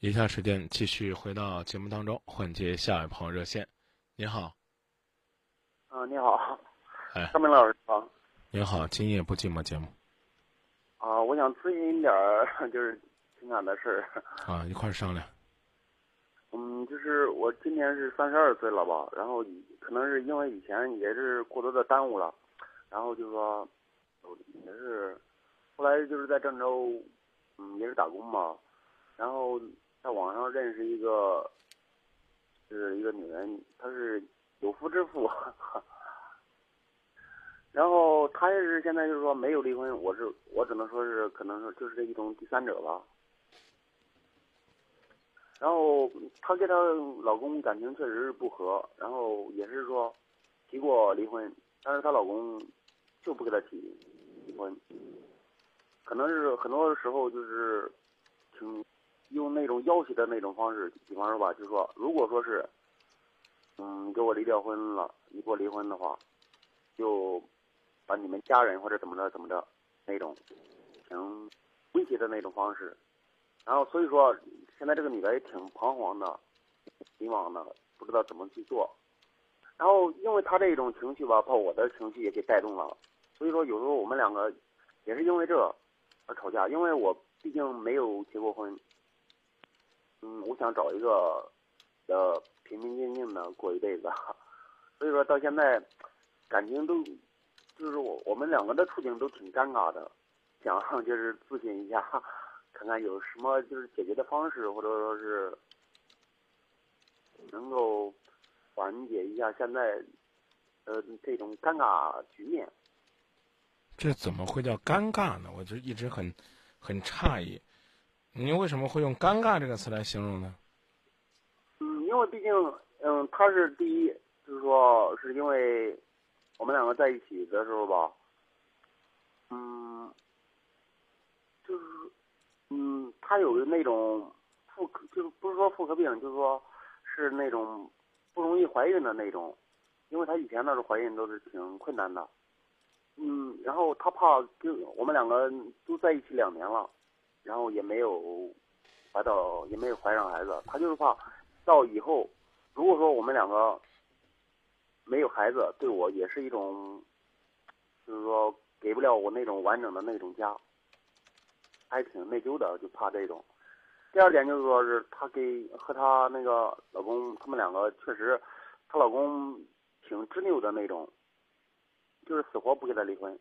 以下时间继续回到节目当中，换接下一位朋友热线。你好，啊，你好，哎，张明老师好，您好，今夜不寂寞节目啊，我想咨询一点儿就是情感的事儿。啊，一块儿商量。嗯，就是我今年是三十二岁了吧，然后可能是因为以前也是过多的耽误了，然后就说，也是，后来就是在郑州，嗯，也是打工嘛，然后在网上认识一个，就是一个女人，她是有夫之妇，然后她也是现在就是说没有离婚，我是我只能说是可能是就是这一种第三者吧。然后她跟她老公感情确实是不和，然后也是说提过离婚，但是她老公就不给她提离婚，可能是很多时候就是挺用那种要挟的那种方式，比方说吧，就说如果说是嗯给我离掉婚了，你给我离婚的话，就把你们家人或者怎么着怎么着那种挺威胁的那种方式，然后所以说。现在这个女的也挺彷徨的，迷茫的，不知道怎么去做。然后因为她这种情绪吧，把我的情绪也给带动了。所以说有时候我们两个也是因为这而吵架。因为我毕竟没有结过婚，嗯，我想找一个呃平平静静的过一辈子。所以说到现在感情都就是我我们两个的处境都挺尴尬的，想就是咨询一下。看看有什么就是解决的方式，或者说是能够缓解一下现在呃这种尴尬局面。这怎么会叫尴尬呢？我就一直很很诧异，您为什么会用“尴尬”这个词来形容呢？嗯，因为毕竟嗯，他是第一，就是说是因为我们两个在一起的时候吧，嗯，就是。嗯，他有那种妇科，就是不是说妇科病，就是说是那种不容易怀孕的那种，因为他以前那时候怀孕都是挺困难的。嗯，然后他怕，就我们两个都在一起两年了，然后也没有怀到，也没有怀上孩子。她就是怕到以后，如果说我们两个没有孩子，对我也是一种，就是说给不了我那种完整的那种家。还挺内疚的，就怕这种。第二点就是说是她给和她那个老公，他们两个确实，她老公挺执拗的那种，就是死活不给她离婚。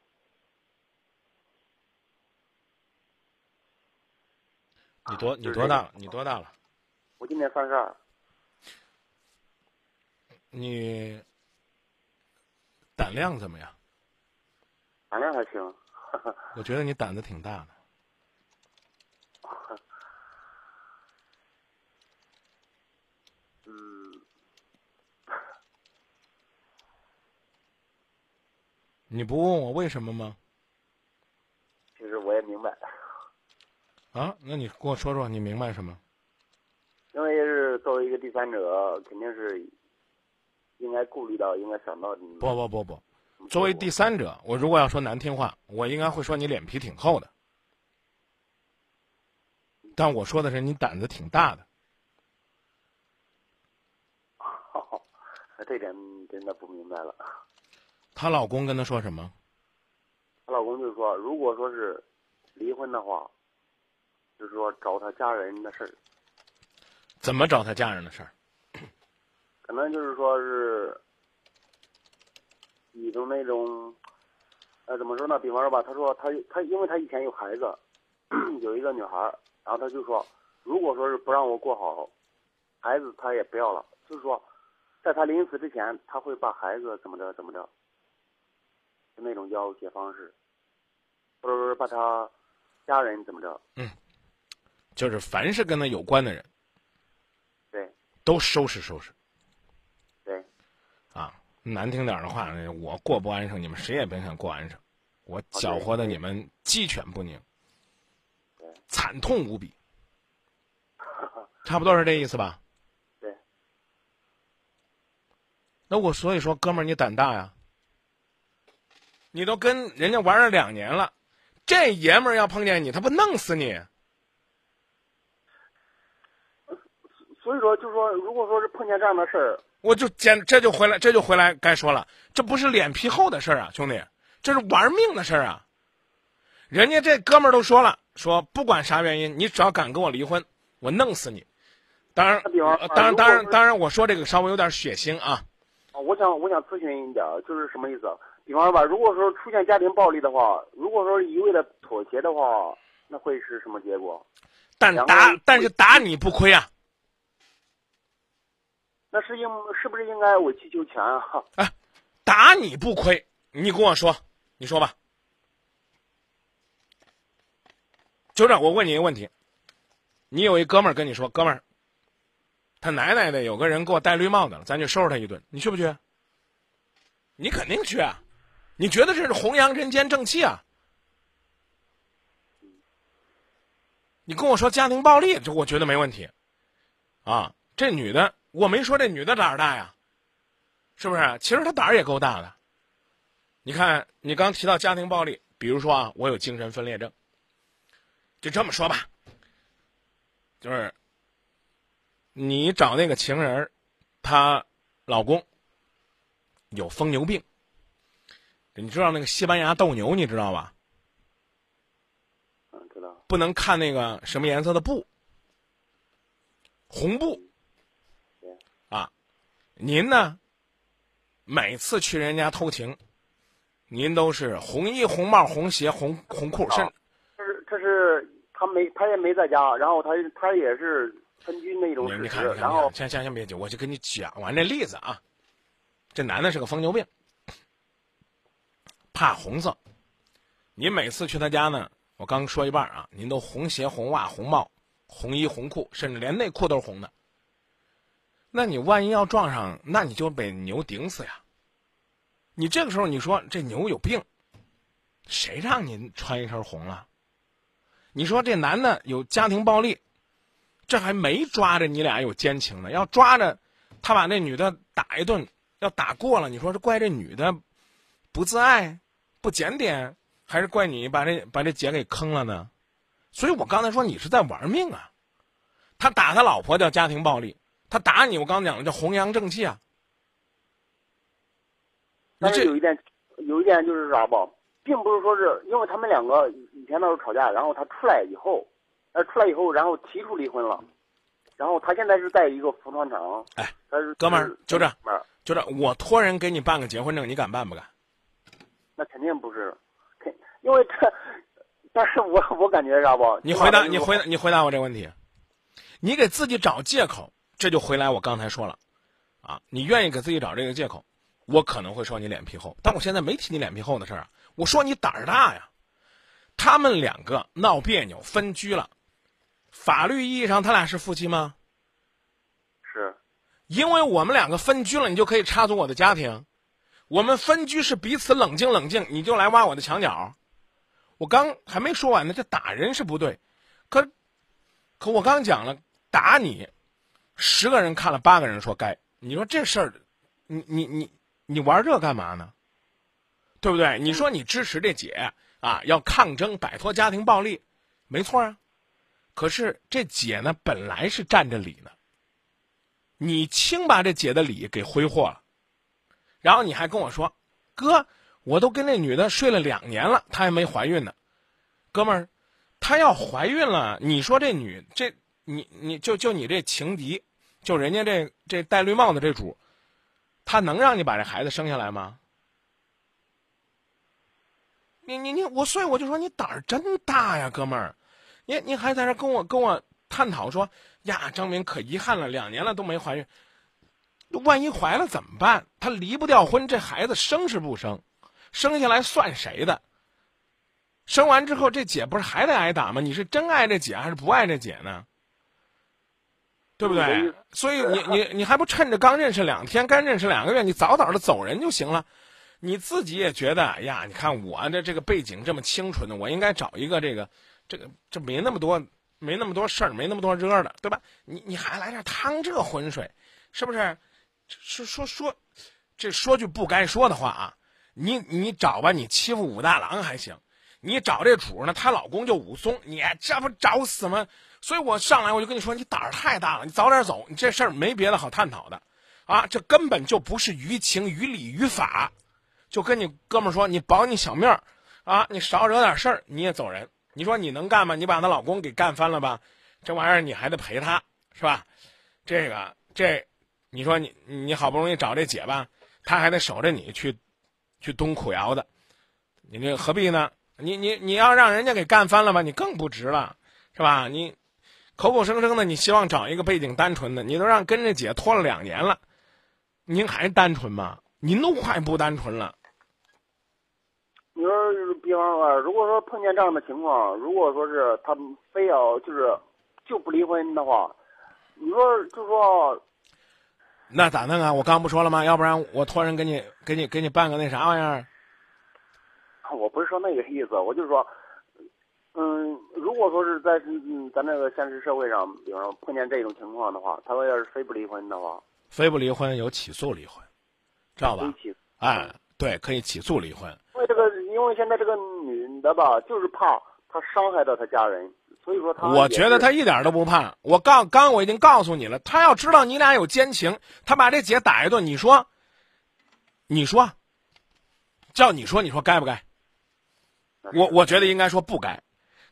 你多你多大了？你多大了？我今年三十二。你胆量怎么样？胆量还行。我觉得你胆子挺大的。嗯你不问我为什么吗？其实我也明白。啊，那你跟我说说，你明白什么？因为是作为一个第三者，肯定是应该顾虑到，应该想到你。不不不不，作为第三者，我如果要说难听话，我应该会说你脸皮挺厚的。但我说的是你胆子挺大的。那这点真的不明白了。她老公跟她说什么？她老公就说：“如果说是离婚的话，就是说找他家人的事儿。”怎么找他家人的事儿？可能就是说是一种那种，呃，怎么说呢？比方说吧，他说他他，因为他以前有孩子，有一个女孩，然后他就说，如果说是不让我过好，孩子他也不要了，就是说，在他临死之前，他会把孩子怎么着怎么着。就那种要挟方式，或者说把他家人怎么着？嗯，就是凡是跟他有关的人，对，都收拾收拾。对，啊，难听点的话，我过不安生，你们谁也别想过安生，我搅和的你们鸡犬不宁，惨痛无比，差不多是这意思吧？对。那我所以说，哥们儿，你胆大呀。你都跟人家玩了两年了，这爷们儿要碰见你，他不弄死你？所以说，就说如果说是碰见这样的事儿，我就简这就回来，这就回来该说了，这不是脸皮厚的事儿啊，兄弟，这是玩命的事儿啊。人家这哥们儿都说了，说不管啥原因，你只要敢跟我离婚，我弄死你。当然，当然，当然，当然，我说这个稍微有点血腥啊。啊，我想我想咨询一点，就是什么意思？比方说吧，如果说出现家庭暴力的话，如果说一味的妥协的话，那会是什么结果？但打，但是打你不亏啊。那是应是不是应该委曲求全啊？哎打你不亏，你跟我说，你说吧。就这，我问你一个问题：你有一哥们儿跟你说，哥们儿，他奶奶的有个人给我戴绿帽子了，咱去收拾他一顿，你去不去？你肯定去啊！你觉得这是弘扬人间正气啊？你跟我说家庭暴力，这我觉得没问题。啊，这女的，我没说这女的胆儿大呀。是不是？其实她胆儿也够大的。你看，你刚提到家庭暴力，比如说啊，我有精神分裂症，就这么说吧，就是你找那个情人儿，她老公有疯牛病，你知道那个西班牙斗牛，你知道吧？嗯，知道。不能看那个什么颜色的布，红布您呢？每次去人家偷情，您都是红衣红帽红鞋红红裤，甚这是这是他没他也没在家，然后他他也是分居那种你你看，你，看，然后先先先别急，我就跟你讲完这例子啊。这男的是个疯牛病，怕红色。您每次去他家呢，我刚说一半啊，您都红鞋红袜红帽红衣红裤，甚至连内裤都是红的。那你万一要撞上，那你就被牛顶死呀！你这个时候你说这牛有病，谁让您穿一身红了？你说这男的有家庭暴力，这还没抓着你俩有奸情呢，要抓着他把那女的打一顿，要打过了，你说是怪这女的不自爱、不检点，还是怪你把这把这姐给坑了呢？所以我刚才说你是在玩命啊！他打他老婆叫家庭暴力。他打你，我刚讲了叫弘扬正气啊。那这但是有一点，有一点就是啥吧，并不是说是因为他们两个以前那时候吵架，然后他出来以后，呃，出来以后，然后提出离婚了，然后他现在是在一个服装厂，哎，他是哥们儿就这就这，我托人给你办个结婚证，你敢办不敢？那肯定不是，肯因为这，但是我我感觉啥吧，你回答，你回答，你回答我这个问题。你给自己找借口，这就回来我刚才说了，啊，你愿意给自己找这个借口，我可能会说你脸皮厚，但我现在没提你脸皮厚的事儿啊，我说你胆儿大呀。他们两个闹别扭分居了，法律意义上他俩是夫妻吗？是因为我们两个分居了，你就可以插足我的家庭。我们分居是彼此冷静冷静，你就来挖我的墙角。我刚还没说完呢，这打人是不对，可可我刚讲了，打你，十个人看了八个人说该。你说这事儿，你你你你玩这干嘛呢？对不对？你说你支持这姐啊，要抗争摆脱家庭暴力，没错啊。可是这姐呢，本来是占着理呢。你轻把这姐的理给挥霍了，然后你还跟我说，哥，我都跟那女的睡了两年了，她还没怀孕呢。哥们儿，她要怀孕了，你说这女这你你就就你这情敌，就人家这这戴绿帽子这主，他能让你把这孩子生下来吗？你你你我，所以我就说你胆儿真大呀，哥们儿，你你还在这跟我跟我探讨说呀，张明可遗憾了，两年了都没怀孕，万一怀了怎么办？他离不掉婚，这孩子生是不生？生下来算谁的？生完之后，这姐不是还得挨打吗？你是真爱这姐还是不爱这姐呢？对不对？所以你你你还不趁着刚认识两天，刚认识两个月，你早早的走人就行了。你自己也觉得，哎呀，你看我的这个背景这么清纯的，我应该找一个这个这个这没那么多没那么多事儿，没那么多热的，对吧？你你还来这趟这浑水，是不是？说说说，这说句不该说的话啊！你你找吧，你欺负武大郎还行，你找这主呢，她老公就武松，你这不找死吗？所以我上来我就跟你说，你胆儿太大了，你早点走，你这事儿没别的好探讨的，啊，这根本就不是于情于理于法，就跟你哥们说，你保你小命儿，啊，你少惹点事儿，你也走人。你说你能干吗？你把她老公给干翻了吧，这玩意儿你还得赔她，是吧？这个这，你说你你好不容易找这姐吧，她还得守着你去，去蹲苦窑的，你这何必呢？你你你要让人家给干翻了吧，你更不值了，是吧？你。口口声声的，你希望找一个背景单纯的，你都让跟着姐拖了两年了，您还单纯吗？您都快不单纯了。你说，比方说，如果说碰见这样的情况，如果说是他非要就是就不离婚的话，你说就说，那咋弄啊？我刚不说了吗？要不然我托人给你给你给你办个那啥玩意儿？我不是说那个意思，我就是说。嗯，如果说是在嗯咱那个现实社会上，比方说碰见这种情况的话，他说要是非不离婚的话，非不离婚有起诉离婚，知道吧？哎，对，可以起诉离婚。因为这个，因为现在这个女的吧，就是怕她伤害到她家人，所以说她。我觉得她一点都不怕。我刚刚我已经告诉你了，她要知道你俩有奸情，她把这姐打一顿，你说，你说，叫你说，你说该不该？我我觉得应该说不该。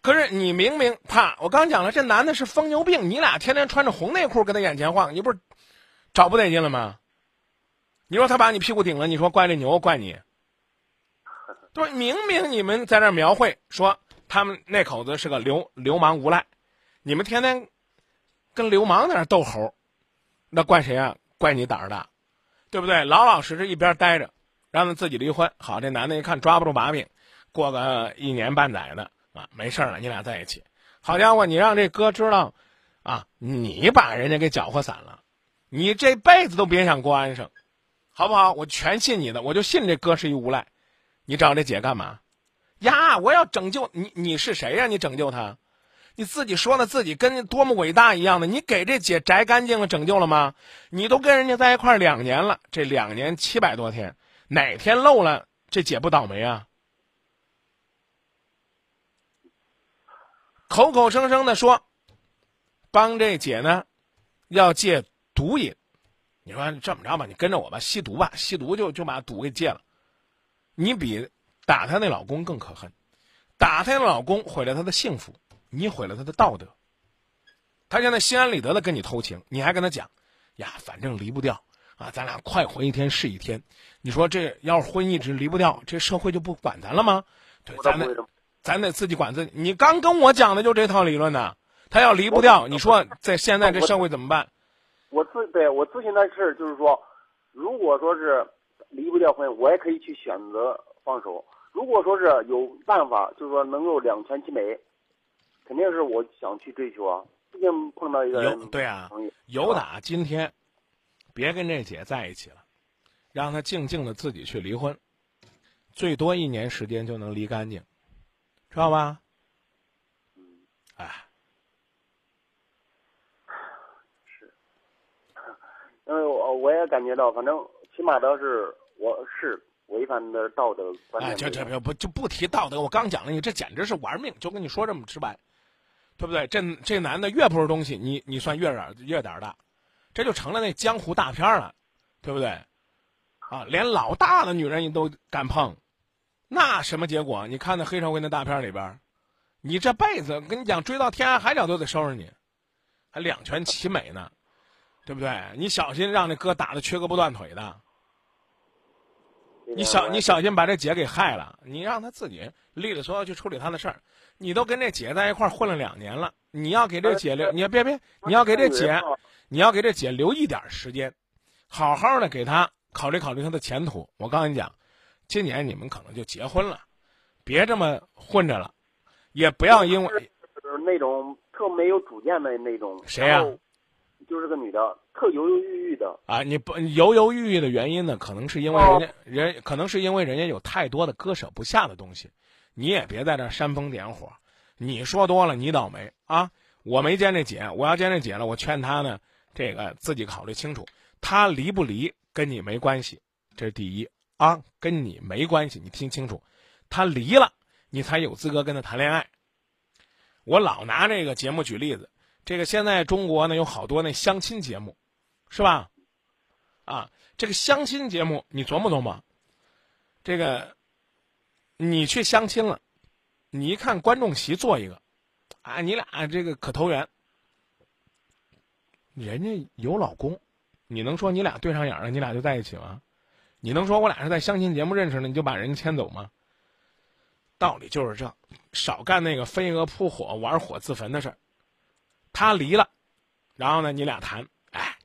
可是你明明怕，我刚讲了，这男的是疯牛病，你俩天天穿着红内裤跟他眼前晃，你不是找不得劲了吗？你说他把你屁股顶了，你说怪这牛怪你？对，明明你们在那描绘说他们那口子是个流流氓无赖，你们天天跟流氓在那斗猴，那怪谁啊？怪你胆儿大，对不对？老老实实一边待着，让他自己离婚。好，这男的一看抓不住把柄，过个一年半载的。啊，没事了，你俩在一起，好家伙，你让这哥知道，啊，你把人家给搅和散了，你这辈子都别想过安生，好不好？我全信你的，我就信这哥是一无赖，你找这姐干嘛？呀，我要拯救你，你是谁呀？你拯救他？你自己说的自己跟多么伟大一样的，你给这姐摘干净了，拯救了吗？你都跟人家在一块两年了，这两年七百多天，哪天漏了，这姐不倒霉啊？口口声声的说，帮这姐呢，要戒毒瘾。你说这么着吧，你跟着我吧，吸毒吧，吸毒就就把毒给戒了。你比打她那老公更可恨，打她那老公毁了她的幸福，你毁了她的道德。她现在心安理得的跟你偷情，你还跟她讲，呀，反正离不掉啊，咱俩快活一天是一天。你说这要是婚一直离不掉，这社会就不管咱了吗？对，咱们。咱得自己管自己。你刚跟我讲的就这套理论呢。他要离不掉，你说在现在这社会怎么办？我自对我咨询的事就是说，如果说是离不掉婚，我也可以去选择放手。如果说是有办法，就是说能够两全其美，肯定是我想去追求啊。毕竟碰到一个有对啊，有打今天，别跟这姐在一起了，让她静静的自己去离婚，最多一年时间就能离干净。知道吧？嗯，哎，是，因为我我也感觉到，反正起码倒是我是违反的道德观念。哎，这这不就不提道德？我刚讲了，你这简直是玩命，就跟你说这么直白，对不对？这这男的越不是东西，你你算越点越胆大，这就成了那江湖大片了，对不对？啊，连老大的女人你都敢碰。那什么结果？你看那黑社会那大片里边，你这辈子跟你讲追到天涯海角都得收拾你，还两全其美呢，对不对？你小心让那哥打的缺胳膊断腿的，你小你小心把这姐给害了。你让他自己利利索索去处理他的事儿。你都跟这姐在一块混了两年了，你要给这姐留，你别别，你要给这姐，你要给这姐留一点时间，好好的给她考虑考虑她的前途。我告诉你讲。今年你们可能就结婚了，别这么混着了，也不要因为那种特没有主见的那种。谁呀？就是个女的，特犹犹豫豫的。啊，你不犹犹豫豫的原因呢？可能是因为人家人，可能是因为人家有太多的割舍不下的东西。你也别在这煽风点火，你说多了你倒霉啊！我没见这姐，我要见这姐了，我劝她呢，这个自己考虑清楚，她离不离跟你没关系，这是第一。啊，跟你没关系，你听清楚，他离了，你才有资格跟他谈恋爱。我老拿这个节目举例子，这个现在中国呢有好多那相亲节目，是吧？啊，这个相亲节目你琢磨琢磨，这个你去相亲了，你一看观众席坐一个，啊，你俩这个可投缘，人家有老公，你能说你俩对上眼了，你俩就在一起吗？你能说我俩是在相亲节目认识的，你就把人家牵走吗？道理就是这，少干那个飞蛾扑火、玩火自焚的事儿。他离了，然后呢，你俩谈，哎，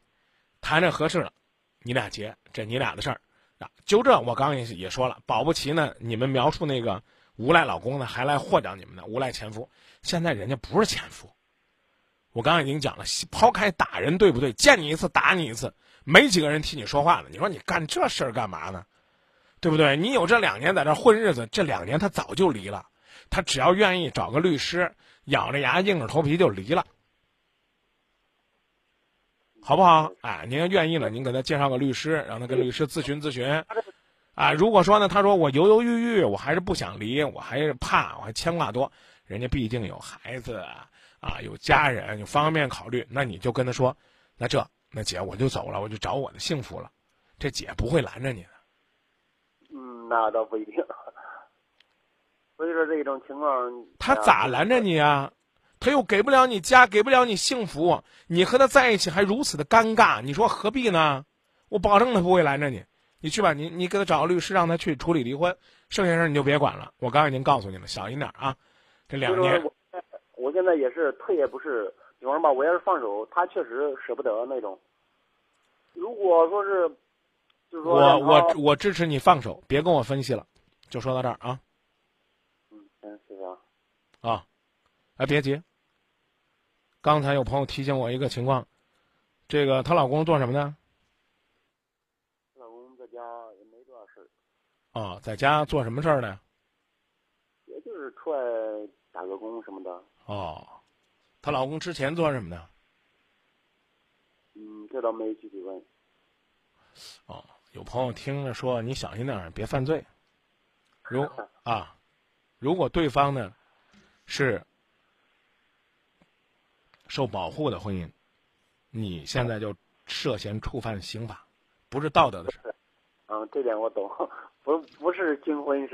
谈着合适了，你俩结，这你俩的事儿啊。就这，我刚也也说了，保不齐呢，你们描述那个无赖老公呢，还来祸长你们呢，无赖前夫。现在人家不是前夫，我刚刚已经讲了，抛开打人对不对？见你一次打你一次，没几个人替你说话了。你说你干这事儿干嘛呢？对不对？你有这两年在这混日子，这两年他早就离了，他只要愿意找个律师，咬着牙硬着头皮就离了。好不好？哎，您要愿意了，您给他介绍个律师，让他跟律师咨询咨询。啊，如果说呢，他说我犹犹豫豫，我还是不想离，我还是怕，我还牵挂多，人家毕竟有孩子啊，啊，有家人，有方面考虑，那你就跟他说，那这那姐我就走了，我就找我的幸福了，这姐不会拦着你的。嗯，那倒不一定。所以说这种情况，他咋拦着你啊？他又给不了你家，给不了你幸福，你和他在一起还如此的尴尬，你说何必呢？我保证他不会拦着你，你去吧，你你给他找个律师，让他去处理离婚，剩下事你就别管了。我刚才已经告诉你了，小心点啊！这两年，我我现在也是退也不是，比方说吧，我要是放手，他确实舍不得那种。如果说是，就是说我我我支持你放手，别跟我分析了，就说到这儿啊。嗯嗯，谢谢啊。啊，哎，别急。刚才有朋友提醒我一个情况，这个她老公做什么呢？老公在家也没多少事儿。哦，在家做什么事儿呢？也就是出来打个工什么的。哦，她老公之前做什么的？嗯，这倒没具体问。哦，有朋友听着说你小心点儿，别犯罪。如 啊，如果对方呢是。受保护的婚姻，你现在就涉嫌触犯刑法，不是道德的事。嗯，这点我懂，不不是金婚是。